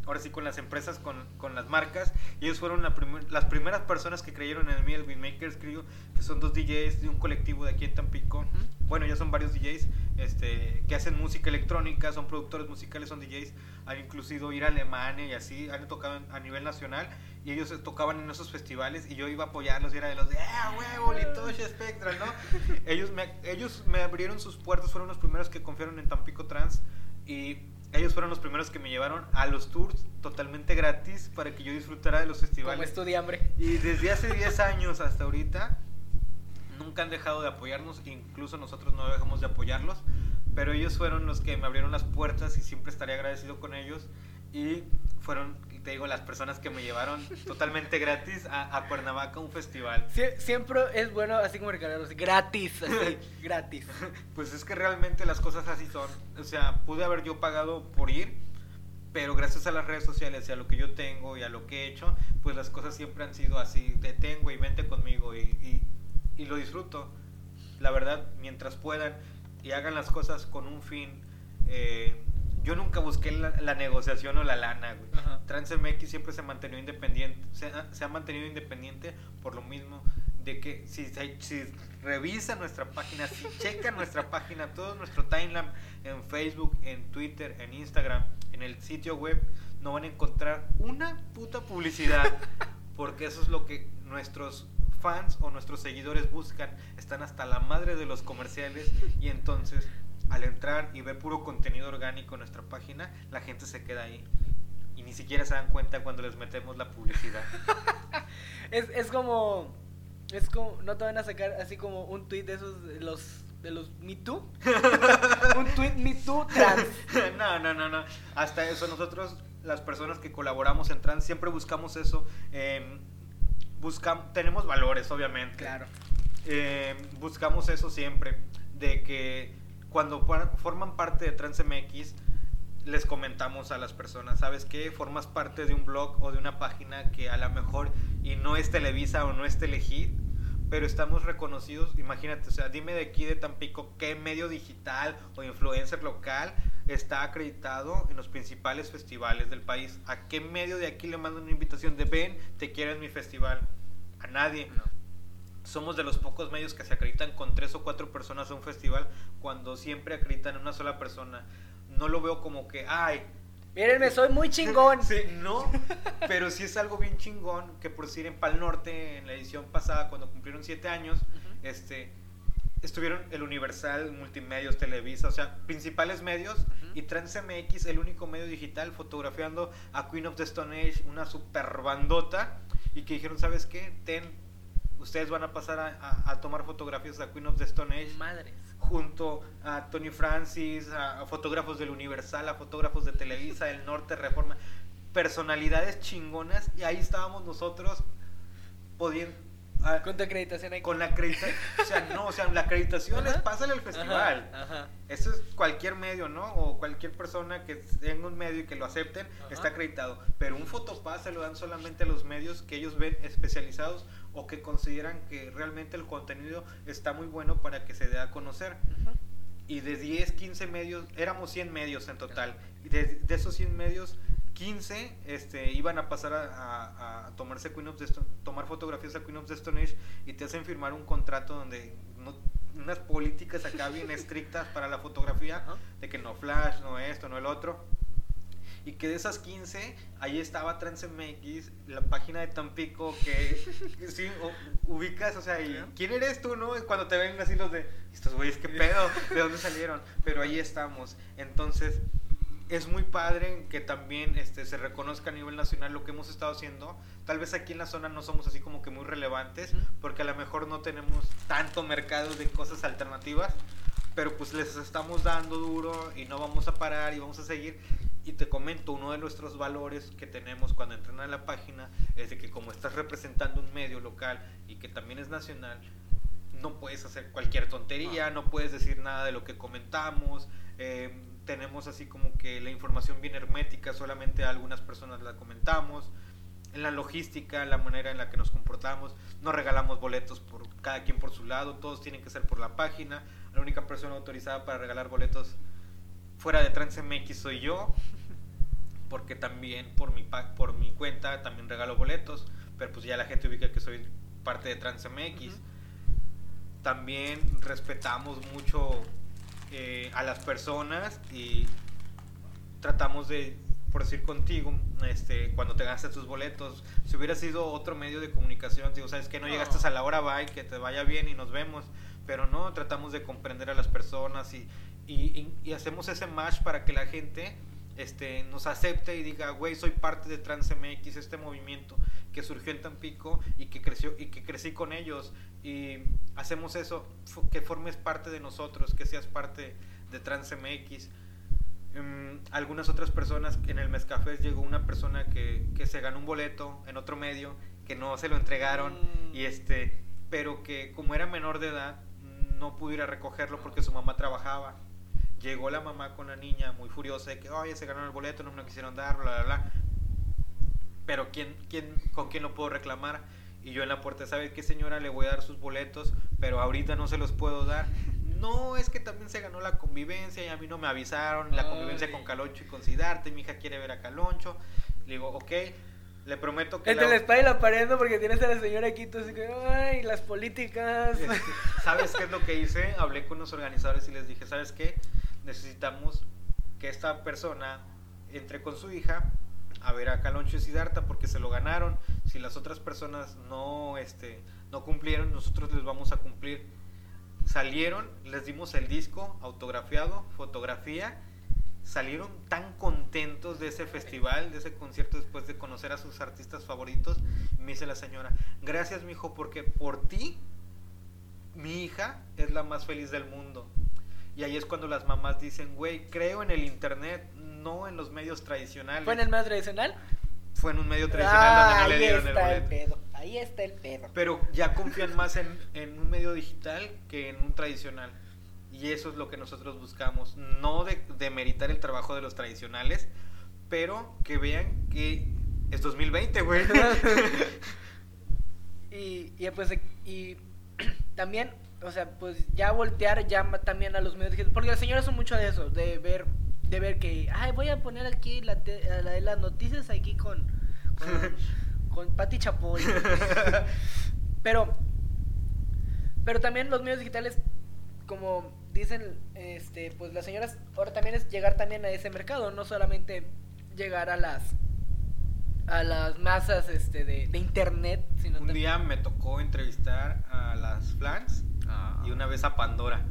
ahora sí con las empresas, con, con las marcas. Y ellos fueron la primer- las primeras personas que creyeron en mí, el Winmakers Crew, que son dos DJs de un colectivo de aquí en Tampico. Bueno, ya son varios DJs este, que hacen música electrónica, son productores musicales, son DJs. Han inclusive ir a Alemania y así, han tocado a nivel nacional. Y ellos eh, tocaban en esos festivales y yo iba a apoyarlos y era de los de, ¡ah, huevo, Litoche Spectral, ¿no? *laughs* ellos, me, ellos me abrieron sus puertas, fueron los primeros que confiaron en Tampico Trans. Y ellos fueron los primeros que me llevaron a los tours totalmente gratis para que yo disfrutara de los Como festivales. estudiambre. Y desde hace 10 años hasta ahorita nunca han dejado de apoyarnos, incluso nosotros no dejamos de apoyarlos, pero ellos fueron los que me abrieron las puertas y siempre estaré agradecido con ellos y fueron, te digo, las personas que me llevaron *laughs* totalmente gratis a, a Cuernavaca un festival. Sie- siempre es bueno, así como así, gratis, así, *laughs* gratis. Pues es que realmente las cosas así son. O sea, pude haber yo pagado por ir, pero gracias a las redes sociales y a lo que yo tengo y a lo que he hecho, pues las cosas siempre han sido así. Te tengo y vente conmigo y, y, y lo disfruto. La verdad, mientras puedan y hagan las cosas con un fin. eh, yo nunca busqué la, la negociación o la lana, güey. Ajá. TransMX siempre se mantenió independiente, se ha, se ha mantenido independiente por lo mismo de que si, si revisa nuestra página, si *laughs* checa nuestra página, todo nuestro timeline en Facebook, en Twitter, en Instagram, en el sitio web, no van a encontrar una puta publicidad, *laughs* porque eso es lo que nuestros fans o nuestros seguidores buscan, están hasta la madre de los comerciales y entonces al entrar y ver puro contenido orgánico en nuestra página, la gente se queda ahí y ni siquiera se dan cuenta cuando les metemos la publicidad. *laughs* Es, es como, es como, no te van a sacar así como un tweet de esos, de los, de los Me Too. *laughs* un tweet Me Too trans. *laughs* no, no, no, no. Hasta eso, nosotros, las personas que colaboramos en trans, siempre buscamos eso. eh, buscam- tenemos valores, obviamente. Claro. Eh, buscamos eso siempre, de que cuando forman parte de TransMX, les comentamos a las personas, ¿sabes qué? Formas parte de un blog o de una página que a lo mejor y no es Televisa o no es Telehit, pero estamos reconocidos, imagínate, o sea, dime de aquí de Tampico qué medio digital o influencer local está acreditado en los principales festivales del país. ¿A qué medio de aquí le mandan una invitación de ven, te quiero en mi festival? A nadie. No. Somos de los pocos medios que se acreditan con tres o cuatro personas a un festival cuando siempre acreditan en una sola persona. No lo veo como que, ay, Mírenme, soy muy *laughs* chingón. Sí, no, pero sí es algo bien chingón que por decir en Pal Norte, en la edición pasada, cuando cumplieron siete años, este, estuvieron el Universal, Multimedios, Televisa, o sea, principales medios, y TransMX, el único medio digital, fotografiando a Queen of the Stone Age, una super bandota, y que dijeron, ¿sabes qué? Ten, ustedes van a pasar a, a- a tomar fotografías a Queen of the Stone Age Madres. junto a Tony Francis, a, a fotógrafos del Universal, a fotógrafos de Televisa, del Norte, Reforma, personalidades chingonas y ahí estábamos nosotros pudiendo Con tu acreditación ahí. con la acreditación, o sea, no, o sea, la acreditación es pásale al festival. Ajá, ajá. Eso es cualquier medio, ¿no? O cualquier persona que tenga un medio y que lo acepten, está acreditado. Pero un fotopás se lo dan solamente a los medios que ellos ven especializados o que consideran que realmente el contenido está muy bueno para que se dé a conocer. Ujú. Y de 10, 15 medios, éramos 100 medios en total. Y de, de esos 100 medios, 15 este, iban a pasar a, a- a tomarse Queen of the Stone- tomar fotografías a Queen of the Stone Age y te hacen firmar un contrato donde no- unas políticas acá bien *laughs* estrictas para la fotografía, de que no flash, no esto, no el otro. Y que de esas 15, ahí estaba TransMX, la página de Tampico, que, sí, u- ubicas, o sea, y. ¿quién eres tú, no? Y Cuando te ven así los de, estos güeyes, ¿qué pedo? ¿De dónde salieron? Pero ahí estamos. Entonces, es muy padre que también este, se reconozca a nivel nacional lo que hemos estado haciendo. Tal vez aquí en la zona no somos así como que muy relevantes, porque a lo mejor no tenemos tanto mercado de cosas alternativas, pero pues les estamos dando duro y no vamos a parar y vamos a seguir. Y te comento, uno de nuestros valores que tenemos cuando entran a la página es de que como estás representando un medio local y que también es nacional, no puedes hacer cualquier tontería, no puedes decir nada de lo que comentamos. eh, tenemos así como que la información bien hermética, solamente a algunas personas la comentamos. En la logística, la manera en la que nos comportamos, no regalamos boletos por cada quien por su lado, todos tienen que ser por la página. La única persona autorizada para regalar boletos fuera de TransMX soy yo, porque también por mi, pa- por mi cuenta también regalo boletos, pero pues ya la gente ubica que soy parte de TransMX. Ujú. También respetamos mucho eh, a las personas y tratamos de, por decir contigo, este, cuando te gastes tus boletos, si hubiera sido otro medio de comunicación, digo, sabes que no No. llegaste a la hora, bye, que te vaya bien y nos vemos, pero no, tratamos de comprender a las personas y, y, y- y hacemos ese match para que la gente este, nos acepte y diga, güey, soy parte de TransMX, este movimiento que surgió en Tampico y que creció y que crecí con ellos y hacemos eso, que formes parte de nosotros, que seas parte de TransMX. Mm, algunas otras personas, en el Mezcafés llegó una persona que, que se ganó un boleto en otro medio, que no se lo entregaron Mm. y este, pero que como era menor de edad no pudo ir a recogerlo porque su mamá trabajaba. Llegó la mamá con la niña muy furiosa de que, oye, se ganó el boleto, no me lo quisieron dar, bla, bla, bla. Pero ¿quién, quién, ¿con quién lo puedo reclamar? Y yo en la puerta, ¿sabe qué señora? Le voy a dar sus boletos, pero ahorita no se los puedo dar. No, es que también se ganó la convivencia y a mí no me avisaron. La convivencia Ay. con Caloncho y con Sidarte. Mi hija quiere ver a Caloncho. Le digo, ok, le prometo que... Entre la- la espada y la pared, ¿no? Porque tienes a la señora aquí, tú así que, ay, las políticas. ¿Sabes qué es lo que hice? Hablé con los organizadores y les dije, ¿sabes qué? Necesitamos que esta persona entre con su hija a ver a Caloncho y Siddhartha porque se lo ganaron. Si las otras personas no, este, no cumplieron, nosotros les vamos a cumplir. Salieron, les dimos el disco autografiado, fotografía. Salieron tan contentos de ese festival, de ese concierto, después de conocer a sus artistas favoritos. Me dice la señora, gracias, mijo, porque por ti mi hija es la más feliz del mundo. Y ahí es cuando las mamás dicen, güey, creo en el internet, no en los medios tradicionales. ¿Fue en el medio tradicional? Fue en un medio tradicional Ah, donde no le dieron el está el, boleto. pedo. Ahí está el pedo. Pero ya confían más en, en un medio digital que en un tradicional. Y eso es lo que nosotros buscamos. No de, de meritar el trabajo de los tradicionales, pero que vean que es 2020, güey. *laughs* Y, y pues y *clears throat* también, o sea, pues ya voltear ya también a los medios digitales, porque las señoras son mucho de eso, de ver de ver que, ay, voy a poner aquí la, te- la de las noticias aquí con con, *laughs* con Pati Chapoy. *laughs* pero pero también los medios digitales como dicen este pues las señoras ahora también es llegar también a ese mercado, no solamente llegar a las a las masas este de, de internet, sino un también- día me tocó entrevistar a las Flans Ah. y una vez a Pandora.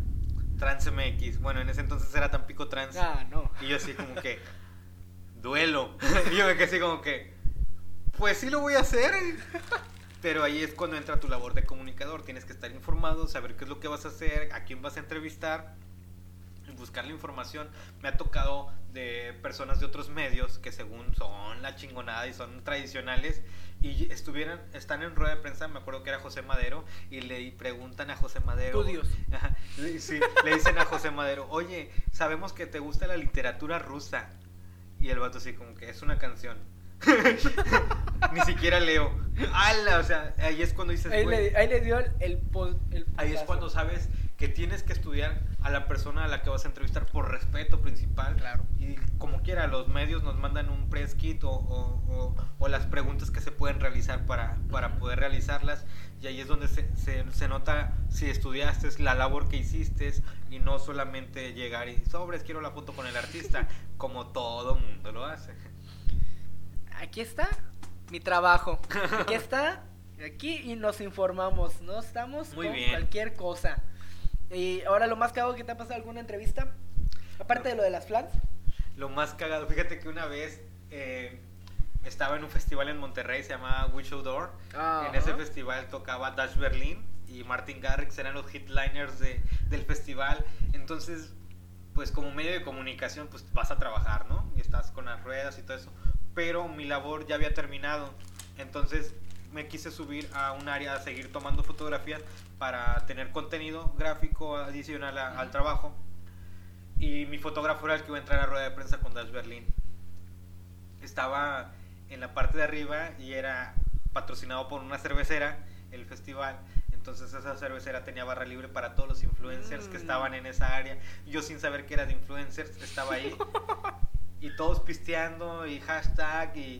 Trans MX. Bueno, en ese entonces era Tampico Trans. Ah, no. Y yo así como que, duelo. Y *laughs* yo me quedé así como que, pues sí lo voy a hacer. *laughs* Pero ahí es cuando entra tu labor de comunicador. Tienes que estar informado, saber qué es lo que vas a hacer, a quién vas a entrevistar, buscar la información. Me ha tocado de personas de otros medios que según son la chingonada y son tradicionales y estuvieran, están en rueda de prensa, me acuerdo que era José Madero, y le preguntan a José Madero. Tu Dios. Sí, le dicen a José Madero, oye, sabemos que te gusta la literatura rusa. Y el vato así como que es una canción. *laughs* Ni siquiera leo. ¡Hala! O sea, ahí es cuando dices, Ahí le, ahí le dio el, el, el Ahí es cuando sabes que tienes que estudiar a la persona a la que vas a entrevistar por respeto principal. Claro. Y como quiera, los medios nos mandan un press kit o, o- o- o las preguntas que se pueden realizar para, para poder realizarlas. Y ahí es donde se, se- se nota si estudiaste la labor que hiciste y no solamente llegar y sobres, quiero la foto con el artista, *laughs* como todo mundo lo hace. Aquí está mi trabajo. *laughs* Aquí está. Aquí y nos informamos. No estamos Muy con bien. cualquier cosa. Y ahora lo más cagado que te ha pasado alguna entrevista. Aparte de lo de las flans. Lo más cagado, fíjate que una vez eh, estaba en un festival en Monterrey, se llamaba Wishow Door. Ajá. En ese festival tocaba Dash Berlin y Martin Garrix eran los hitliner de, del festival. Entonces, pues como medio de comunicación, pues vas a trabajar, ¿no? Y estás con las ruedas y todo eso. Pero mi labor ya había terminado. Entonces me quise subir a un área a seguir tomando fotografías para tener contenido gráfico adicional al trabajo. Y mi fotógrafo era el que iba a entrar a la rueda de prensa con Dash Berlin. Estaba en la parte de arriba y era patrocinado por una cervecera, el festival. Entonces esa cervecera tenía barra libre para todos los influencers que mm. estaban en esa área. Yo sin saber que era de influencers estaba ahí. *laughs* y todos pisteando y hashtag y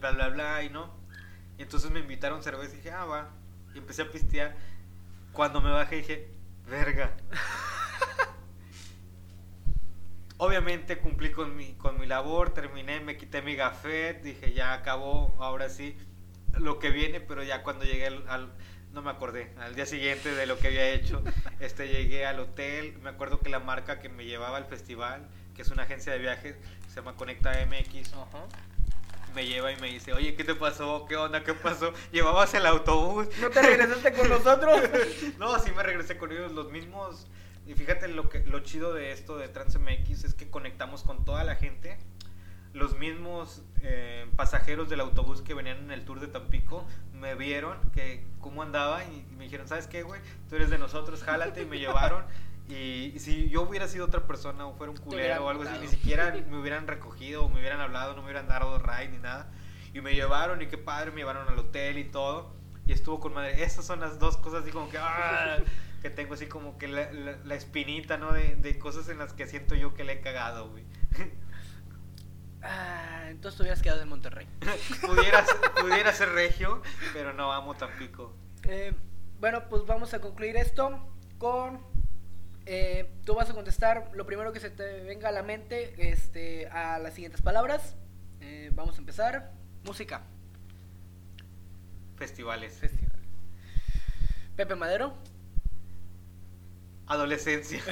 bla bla bla y no. Y entonces me invitaron cerveza y dije, ah, va. Y empecé a pistear. Cuando me bajé dije, verga. Obviamente cumplí con mi, con mi labor, terminé, me quité mi gafet, dije, ya acabó, ahora sí, lo que viene, pero ya cuando llegué al no me acordé, al día siguiente de lo que había hecho, *laughs* este, llegué al hotel, me acuerdo que la marca que me llevaba al festival, que es una agencia de viajes, se llama Conecta MX, me lleva y me dice, oye, ¿qué te pasó? ¿Qué onda? ¿Qué pasó? ¿Llevabas el autobús? ¿No te regresaste con nosotros? *laughs* no, sí me regresé con ellos, los mismos... Y fíjate lo, que, lo chido de esto de TransMX es que conectamos con toda la gente los mismos eh, pasajeros del autobús que venían en el tour de Tampico me vieron que cómo andaba y, me dijeron, ¿sabes qué, güey? Tú eres de nosotros, jálate y me *laughs* llevaron. Y, si yo hubiera sido otra persona o fuera un culero o algo así, ni siquiera *laughs* me hubieran recogido o me hubieran hablado, no me hubieran dado ride ni nada. Y me llevaron y qué padre, me llevaron al hotel y todo. Y estuvo con madre. Esas son las dos cosas así como que, ¡ah! *laughs* que tengo así como que la, la, espinita, ¿no? De, de, cosas en las que siento yo que le he cagado, güey. Ah, entonces te hubieras quedado en Monterrey. *laughs* pudiera, ser regio, pero no amo Tampico. Eh, bueno, pues vamos a concluir esto con... Eh, tú vas a contestar lo primero que se te venga a la mente este, a las siguientes palabras. Eh, vamos a empezar. Música. Festivales. Festivales. Pepe Madero. Adolescencia.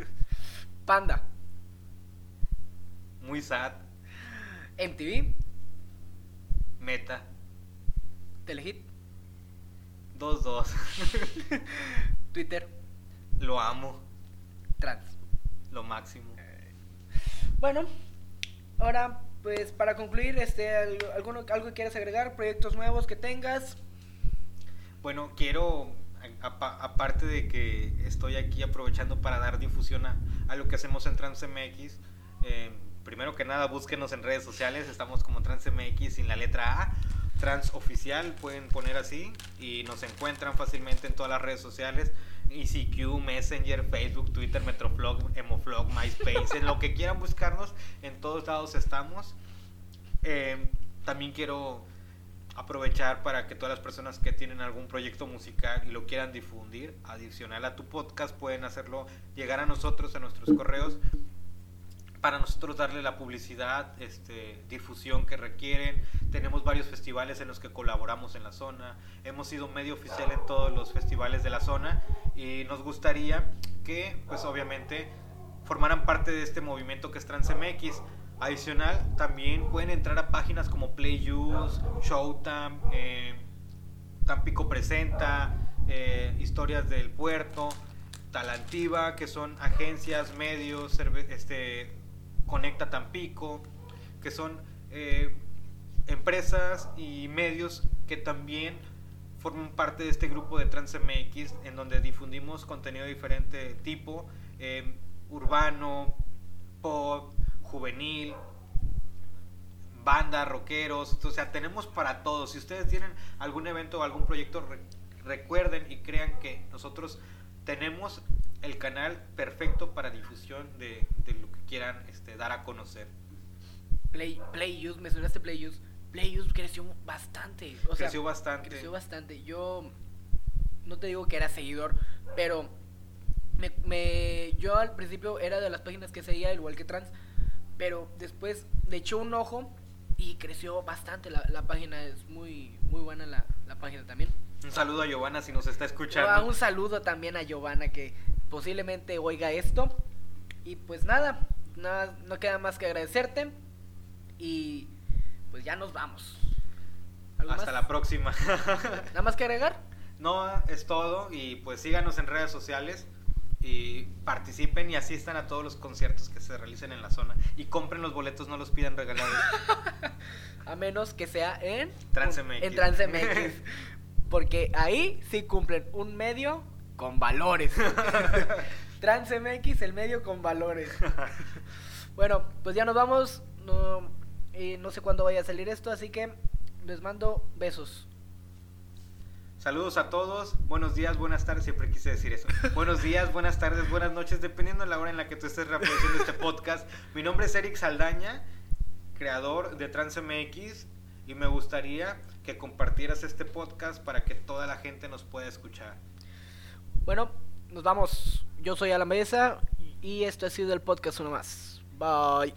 *laughs* Panda. Muy sad. MTV. Meta. Telehit. 2-2. *laughs* Twitter. Lo amo. Trans. Lo máximo. Bueno, ahora pues para concluir, este, ¿alguno, ¿algo que quieras agregar? ¿Proyectos nuevos que tengas? Bueno, quiero, aparte de que estoy aquí aprovechando para dar difusión a, a lo que hacemos en TransMX, eh, primero que nada, búsquenos en redes sociales. Estamos como TransMX sin la letra A. Trans oficial, pueden poner así. Y nos encuentran fácilmente en todas las redes sociales. ECQ, Messenger, Facebook, Twitter, Metroflog, Emoflog, MySpace, en lo que quieran buscarnos, en todos lados estamos. Eh, también quiero aprovechar para que todas las personas que tienen algún proyecto musical y lo quieran difundir, adicional a tu podcast, pueden hacerlo llegar a nosotros, a nuestros correos para nosotros darle la publicidad, este, difusión que requieren. Tenemos varios festivales en los que colaboramos en la zona. Hemos sido medio oficial en todos los festivales de la zona y nos gustaría que, pues obviamente, formaran parte de este movimiento que es TransMX. Adicional, también pueden entrar a páginas como PlayUse, Showtime, eh, Tampico Presenta, eh, Historias del Puerto, Talantiva, que son agencias, medios, este, Conecta Tampico, que son eh, empresas y medios que también forman parte de este grupo de TransMX, en donde difundimos contenido de diferente tipo, eh, urbano, pop, juvenil, banda, rockeros, o sea, tenemos para todos. Si ustedes tienen algún evento o algún proyecto, recuerden y crean que nosotros tenemos el canal perfecto para difusión de, que quieran este, dar a conocer. Play, Playuse, mencionaste Playuse. Playuse creció bastante. creció bastante. Creció bastante. Yo no te digo que era seguidor, pero me, me, yo al principio era de las páginas que seguía, igual que Trans, pero después le echó un ojo y creció bastante la, la página. Es muy, muy buena la, la página también. Un saludo a Giovanna si nos está escuchando. Ah, un saludo también a Giovanna que posiblemente oiga esto. Y pues nada, nada, no queda más que agradecerte. Y pues ya nos vamos. Hasta la próxima. *laughs* ¿Nada más que agregar? No, es todo. Y pues síganos en redes sociales. y participen y asistan a todos los conciertos que se realicen en la zona y compren los boletos, no los pidan regalados. *laughs* A menos que sea en TransMX. En TransMX. *laughs* Porque ahí sí cumplen un medio con valores. TransMX, el medio con valores. Bueno, pues ya nos vamos. No, eh, no sé cuándo vaya a salir esto, así que les mando besos. Saludos a todos, buenos días, buenas tardes, siempre quise decir eso. Buenos días, buenas tardes, buenas noches, dependiendo de la hora en la que tú estés reproduciendo este podcast. Mi nombre es Eric Saldaña, creador de TransMX, y me gustaría que compartieras este podcast para que toda la gente nos pueda escuchar. Bueno, nos vamos. Yo soy Alan Mesa y esto ha sido el podcast uno más. Bye.